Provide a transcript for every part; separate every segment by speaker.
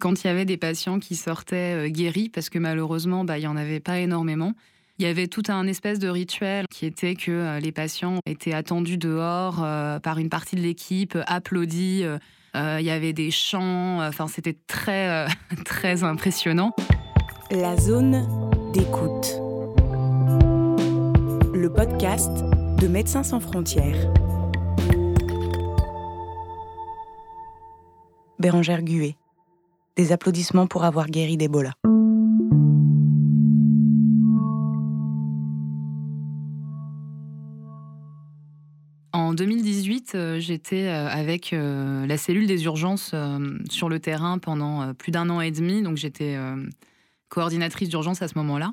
Speaker 1: Quand il y avait des patients qui sortaient guéris, parce que malheureusement, bah, il n'y en avait pas énormément, il y avait tout un espèce de rituel qui était que euh, les patients étaient attendus dehors euh, par une partie de l'équipe, applaudis. Euh, il y avait des chants. Enfin, c'était très, très impressionnant.
Speaker 2: La zone d'écoute. Le podcast de Médecins sans frontières. Bérangère Gué. Des applaudissements pour avoir guéri d'Ebola.
Speaker 1: En 2018, euh, j'étais euh, avec euh, la cellule des urgences sur le terrain pendant plus d'un an et demi. Donc j'étais coordinatrice d'urgence à ce moment-là.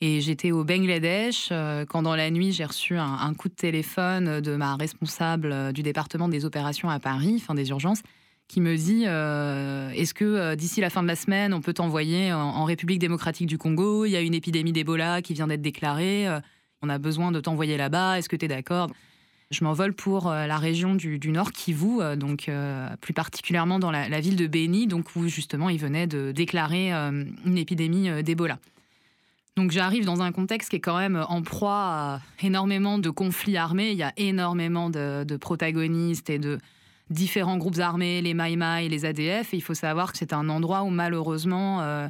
Speaker 1: Et j'étais au Bangladesh quand dans la nuit j'ai reçu un, coup de téléphone de ma responsable du département des opérations à Paris, enfin des urgences, qui me dit Est-ce que d'ici la fin de la semaine on peut t'envoyer en, République démocratique du Congo? Il y a une épidémie d'Ebola qui vient d'être déclarée. on a besoin de t'envoyer là-bas. Est-ce que tu es d'accord? Je m'envole pour euh, la région du, Nord Kivu, euh, donc euh, plus particulièrement dans la, ville de Beni, donc où justement il venait de déclarer une épidémie d'Ebola. Donc j'arrive dans un contexte qui est quand même en proie à énormément de conflits armés. Il y a énormément de, protagonistes et de différents groupes armés, les Maïmaï, les ADF. Il faut savoir que c'est un endroit où malheureusement,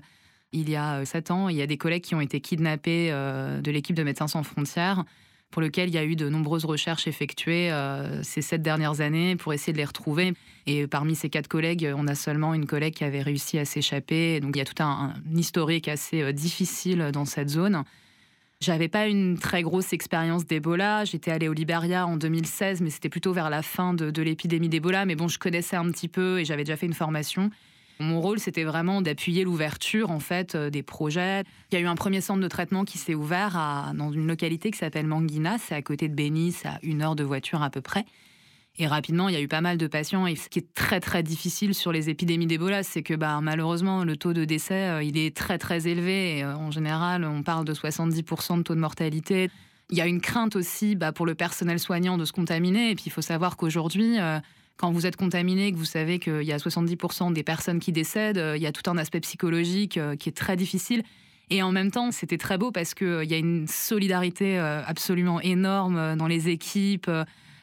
Speaker 1: il y a sept ans, il y a des collègues qui ont été kidnappés de l'équipe de Médecins sans frontières pour lequel il y a eu de nombreuses recherches effectuées euh, ces sept dernières années pour essayer de les retrouver. Et parmi ces quatre collègues, on a seulement une collègue qui avait réussi à s'échapper. Donc il y a tout un, historique assez euh, difficile dans cette zone. J'avais pas une très grosse expérience d'Ebola. J'étais allée au Liberia en 2016, mais c'était plutôt vers la fin de, l'épidémie d'Ebola. Mais bon, je connaissais un petit peu et j'avais déjà fait une formation. Mon rôle, c'était vraiment d'appuyer l'ouverture en fait euh, des projets. Il y a eu un premier centre de traitement qui s'est ouvert dans une localité qui s'appelle Manguina, c'est à côté de Bénis, à une heure de voiture à peu près. Et rapidement, il y a eu pas mal de patients. Et ce qui est très très difficile sur les épidémies d'Ebola, c'est que bah, malheureusement, le taux de décès, euh, il est très très élevé. Euh, en général, on parle de 70% de taux de mortalité. Il y a une crainte aussi bah, pour le personnel soignant de se contaminer. Et puis, il faut savoir qu'aujourd'hui, quand vous êtes contaminé, que vous savez qu'il y a 70% des personnes qui décèdent, euh, il y a tout un aspect psychologique euh, qui est très difficile. Et en même temps, c'était très beau parce qu'il euh, y a une solidarité absolument énorme dans les équipes.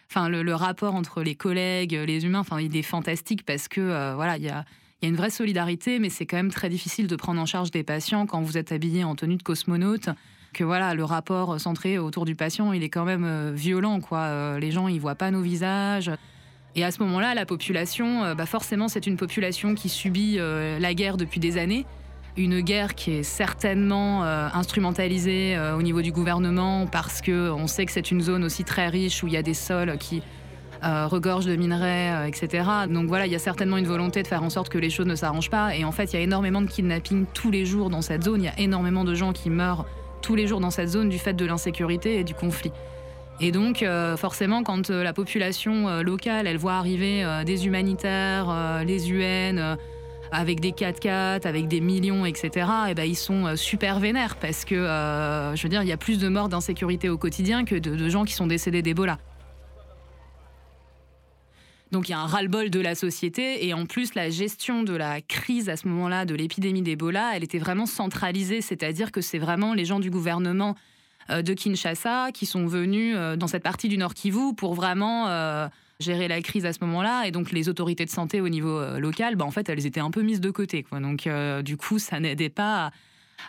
Speaker 1: Enfin, le, rapport entre les collègues, les humains, enfin, il est fantastique parce que voilà, il y a, y a une vraie solidarité, mais c'est quand même très difficile de prendre en charge des patients quand vous êtes habillé en tenue de cosmonaute. Que voilà, le rapport centré autour du patient, il est quand même violent, quoi. Les gens, ils voient pas nos visages. Et à ce moment-là, la population, euh, bah forcément, c'est une population qui subit euh, la guerre depuis des années. Une guerre qui est certainement euh, instrumentalisée au niveau du gouvernement parce qu'on sait que c'est une zone aussi très riche où il y a des sols qui regorgent de minerais, etc. Donc voilà, il y a certainement une volonté de faire en sorte que les choses ne s'arrangent pas. Et en fait, il y a énormément de kidnapping tous les jours dans cette zone. Il y a énormément de gens qui meurent tous les jours dans cette zone du fait de l'insécurité et du conflit. Et donc, euh, forcément, quand euh, la population euh, locale, elle voit arriver des humanitaires, les UN, avec des 4x4, avec des millions, etc., et ben, ils sont super vénères parce que, je veux dire, il y a plus de morts d'insécurité au quotidien que de, gens qui sont décédés d'Ebola. Donc il y a un ras-le-bol de la société et en plus la gestion de la crise à ce moment-là de l'épidémie d'Ebola, elle était vraiment centralisée, c'est-à-dire que c'est vraiment les gens du gouvernement euh, de Kinshasa qui sont venus euh, dans cette partie du Nord Kivu pour vraiment euh, gérer la crise à ce moment-là. Et donc, les autorités de santé au niveau local, bah, en fait, elles étaient un peu mises de côté. Quoi. Donc, du coup, ça n'aidait pas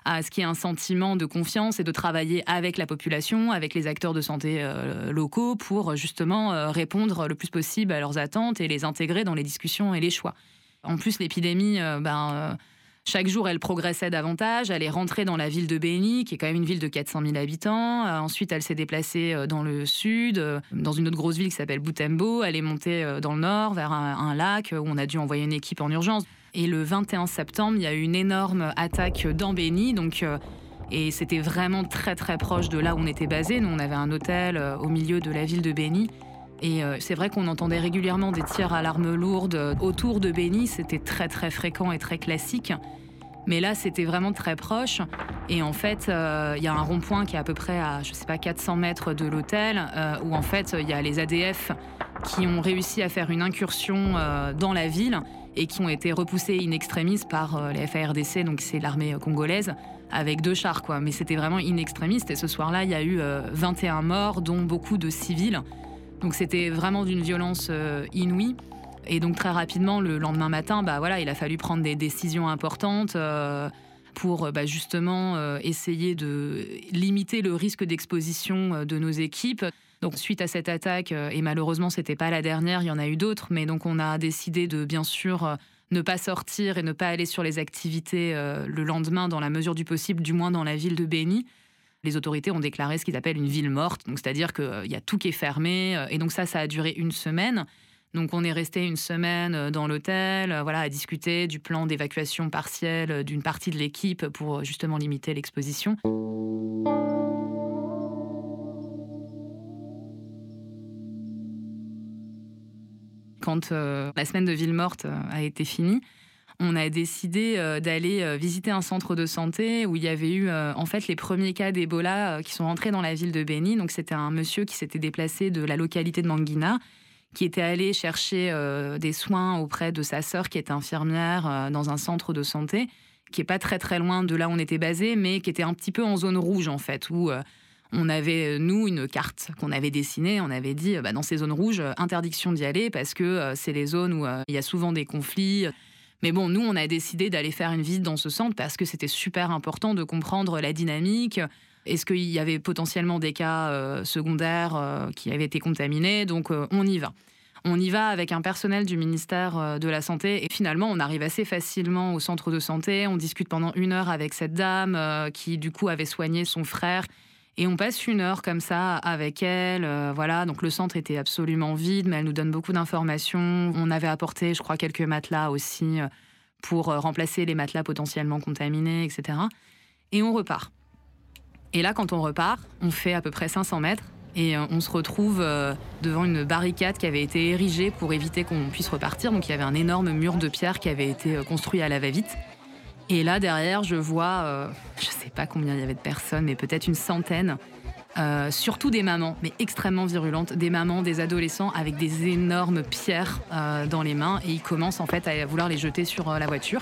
Speaker 1: à, ce qu'il y ait un sentiment de confiance et de travailler avec la population, avec les acteurs de santé locaux pour justement répondre le plus possible à leurs attentes et les intégrer dans les discussions et les choix. En plus, l'épidémie, ben, chaque jour, elle progressait davantage. Elle est rentrée dans la ville de Béni, qui est quand même une ville de 400 000 habitants. Euh, ensuite, elle s'est déplacée euh, dans le sud, euh, dans une autre grosse ville qui s'appelle Boutembo. Elle est montée dans le nord, vers un, lac, où on a dû envoyer une équipe en urgence. Et le 21 septembre, il y a eu une énorme attaque dans Béni. Donc, et c'était vraiment très très proche de là où on était basé. Nous, on avait un hôtel au milieu de la ville de Béni. Et c'est vrai qu'on entendait régulièrement des tirs à l'arme lourde autour de Béni. C'était très très fréquent et très classique. Mais là, c'était vraiment très proche. Et en fait, euh, il y a un rond-point qui est à peu près à, je sais pas, 400 mètres de l'hôtel, euh, où en fait, il y a les ADF qui ont réussi à faire une incursion euh, dans la ville et qui ont été repoussés in extremis par les FARDC, donc c'est l'armée congolaise, avec deux chars, quoi. Mais c'était vraiment in extremis. Et ce soir-là, il y a eu 21 morts, dont beaucoup de civils. Donc c'était vraiment d'une violence inouïe. Et donc très rapidement, le lendemain matin, bah voilà, il a fallu prendre des décisions importantes pour bah, justement essayer de limiter le risque d'exposition de nos équipes. Donc suite à cette attaque, euh, et malheureusement c'était pas la dernière, il y en a eu d'autres, mais donc on a décidé de bien sûr euh, ne pas sortir et ne pas aller sur les activités euh, le lendemain dans la mesure du possible, du moins dans la ville de Béni. Les autorités ont déclaré ce qu'ils appellent une ville morte, donc c'est-à-dire qu'il y a tout qui est fermé, et donc ça, ça a duré une semaine. Donc on est resté une semaine dans l'hôtel, voilà, à discuter du plan d'évacuation partielle d'une partie de l'équipe pour justement limiter l'exposition. Quand euh, la semaine de ville morte euh, a été finie, on a décidé euh, d'aller visiter un centre de santé où il y avait eu en fait les premiers cas d'Ebola qui sont rentrés dans la ville de Beni. Donc c'était un monsieur qui s'était déplacé de la localité de Manguina, qui était allé chercher des soins auprès de sa sœur qui est infirmière dans un centre de santé qui est pas très très loin de là où on était basé, mais qui était un petit peu en zone rouge en fait, où on avait, euh, nous, une carte qu'on avait dessinée. On avait dit, euh, bah, dans ces zones rouges, euh, interdiction d'y aller parce que c'est les zones où il y a souvent des conflits. Mais bon, nous, on a décidé d'aller faire une visite dans ce centre parce que c'était super important de comprendre la dynamique. Est-ce qu'il y avait potentiellement des cas secondaires qui avaient été contaminés? Donc, on y va. On y va avec un personnel du ministère de la Santé et finalement on arrive assez facilement au centre de santé. On discute pendant une heure avec cette dame qui du coup avait soigné son frère et on passe une heure comme ça avec elle. Euh, voilà, donc le centre était absolument vide, mais elle nous donne beaucoup d'informations. On avait apporté, je crois, quelques matelas aussi euh, pour euh, remplacer les matelas potentiellement contaminés, etc. Et on repart. Et là, quand on repart, on fait à peu près 500 mètres et on se retrouve devant une barricade qui avait été érigée pour éviter qu'on puisse repartir. Donc il y avait un énorme mur de pierre qui avait été construit à la va-vite. Et là, derrière, je vois, euh, je ne sais pas combien il y avait de personnes, mais peut-être une centaine. Euh, surtout des mamans, mais extrêmement virulentes, des mamans, des adolescents avec des énormes pierres euh, dans les mains et ils commencent en fait à vouloir les jeter sur la voiture.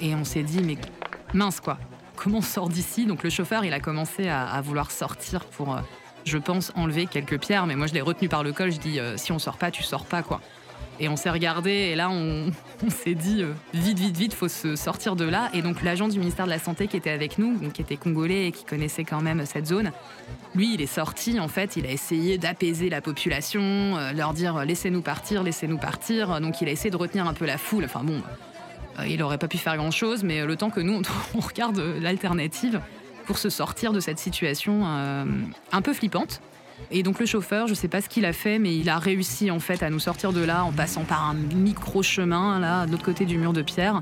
Speaker 1: Et on s'est dit, mais mince quoi, comment on sort d'ici Donc le chauffeur, il a commencé à, vouloir sortir pour, je pense, enlever quelques pierres, mais moi je l'ai retenu par le col, je dis, si on sort pas, tu sors pas quoi. Et on s'est regardé et là on, s'est dit euh, vite, vite, vite, faut se sortir de là. Et donc l'agent du ministère de la Santé qui était avec nous, qui était congolais et qui connaissait quand même cette zone, lui il est sorti en fait, il a essayé d'apaiser la population, euh, leur dire laissez-nous partir, laissez-nous partir. Donc il a essayé de retenir un peu la foule. Enfin bon, euh, il aurait pas pu faire grand-chose, mais le temps que nous on, regarde l'alternative pour se sortir de cette situation un peu flippante. Et donc le chauffeur, je ne sais pas ce qu'il a fait, mais il a réussi en fait à nous sortir de là en passant par un micro chemin là, de l'autre côté du mur de pierre.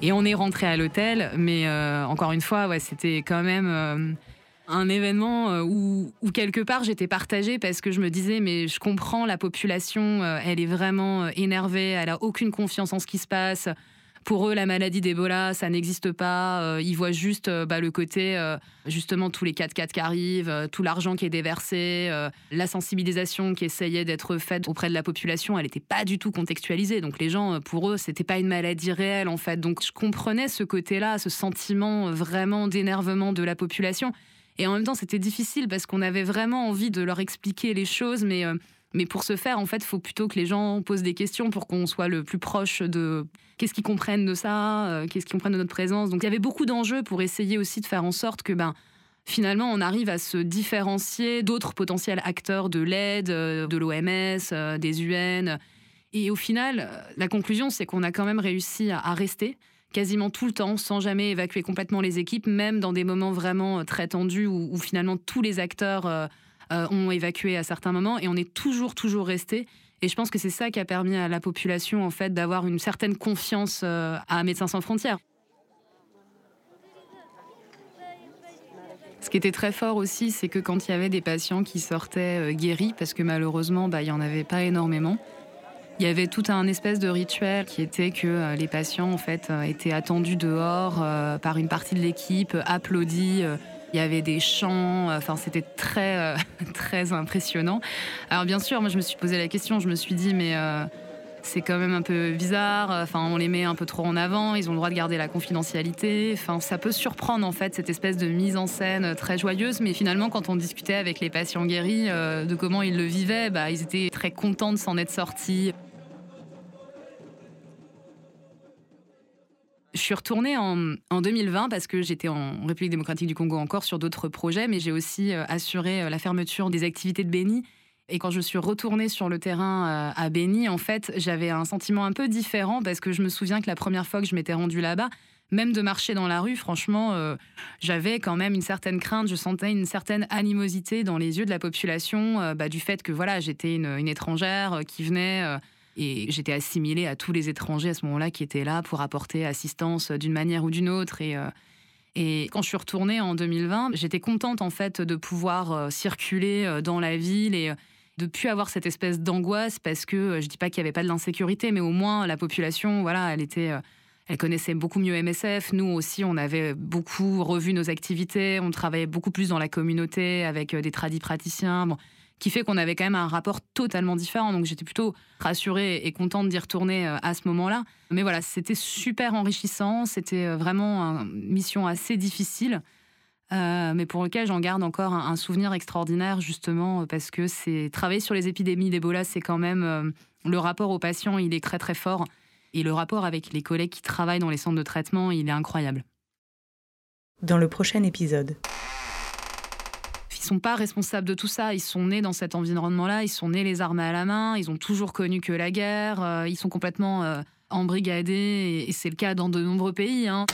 Speaker 1: Et on est rentré à l'hôtel, mais euh, encore une fois, c'était quand même euh, un événement euh, où, où, quelque part j'étais partagée parce que je me disais mais je comprends la population, elle est vraiment énervée, elle a aucune confiance en ce qui se passe. Pour eux, la maladie d'Ebola, ça n'existe pas. Euh, ils voient juste euh, bah, le côté, euh, justement, tous les 4x4 qui arrivent, tout l'argent qui est déversé, la sensibilisation qui essayait d'être faite auprès de la population, elle n'était pas du tout contextualisée. Donc les gens, pour eux, c'était pas une maladie réelle, en fait. Donc je comprenais ce côté-là, ce sentiment vraiment d'énervement de la population. Et en même temps, c'était difficile parce qu'on avait vraiment envie de leur expliquer les choses, mais mais pour ce faire, en fait, faut plutôt que les gens posent des questions pour qu'on soit le plus proche de qu'est-ce qu'ils comprennent de ça, euh, qu'est-ce qu'ils comprennent de notre présence. Donc il y avait beaucoup d'enjeux pour essayer aussi de faire en sorte que ben, finalement, on arrive à se différencier d'autres potentiels acteurs de l'aide, euh, de l'OMS, euh, des UN. Et au final, la conclusion, c'est qu'on a quand même réussi à, rester quasiment tout le temps, sans jamais évacuer complètement les équipes, même dans des moments vraiment très tendus où, finalement tous les acteurs euh, ont évacué à certains moments et on est toujours, toujours resté. Et je pense que c'est ça qui a permis à la population en fait d'avoir une certaine confiance euh, à Médecins sans frontières. Ce qui était très fort aussi, c'est que quand il y avait des patients qui sortaient euh, guéris, parce que malheureusement, bah, il n'y en avait pas énormément, il y avait tout un espèce de rituel qui était que les patients en fait étaient attendus dehors par une partie de l'équipe, applaudis il y avait des chants, euh, enfin c'était très euh, très impressionnant. Alors bien sûr, moi je me suis posé la question, je me suis dit mais euh, c'est quand même un peu bizarre. Enfin, on les met un peu trop en avant. Ils ont le droit de garder la confidentialité. Ça peut surprendre en fait cette espèce de mise en scène très joyeuse. Mais finalement, quand on discutait avec les patients guéris de comment ils le vivaient, bah, ils étaient très contents de s'en être sortis. Je suis retournée en, 2020 parce que j'étais en République démocratique du Congo encore sur d'autres projets, mais j'ai aussi euh, assuré euh, la fermeture des activités de Béni et quand je suis retournée sur le terrain euh, à Béni, en fait, j'avais un sentiment un peu différent parce que je me souviens que la première fois que je m'étais rendue là-bas, même de marcher dans la rue, franchement, j'avais quand même une certaine crainte, je sentais une certaine animosité dans les yeux de la population, bah, du fait que voilà, j'étais une, étrangère qui venait et j'étais assimilée à tous les étrangers à ce moment-là qui étaient là pour apporter assistance d'une manière ou d'une autre. Et, et quand je suis retournée en 2020, j'étais contente en fait de pouvoir circuler dans la ville et de plus avoir cette espèce d'angoisse parce que euh, je dis pas qu'il y avait pas de l'insécurité, mais au moins la population, voilà, elle était, euh, elle connaissait beaucoup mieux MSF. Nous aussi, on avait beaucoup revu nos activités, on travaillait beaucoup plus dans la communauté avec euh, des tradis praticiens. Qui fait qu'on avait quand même un rapport totalement différent. Donc j'étais plutôt rassurée et contente d'y retourner à ce moment-là. Mais voilà, c'était super enrichissant, c'était vraiment une mission assez difficile. Euh, mais pour lequel j'en garde encore un, souvenir extraordinaire, justement, parce que c'est travailler sur les épidémies d'Ebola, c'est quand même euh, le rapport aux patients, il est très très fort. Et le rapport avec les collègues qui travaillent dans les centres de traitement, il est incroyable.
Speaker 2: Dans le prochain épisode.
Speaker 1: Ils sont pas responsables de tout ça. Ils sont nés dans cet environnement-là. Ils sont nés les armes à la main. Ils ont toujours connu que la guerre. Euh, ils sont complètement embrigadés. Et c'est le cas dans de nombreux pays. Hein.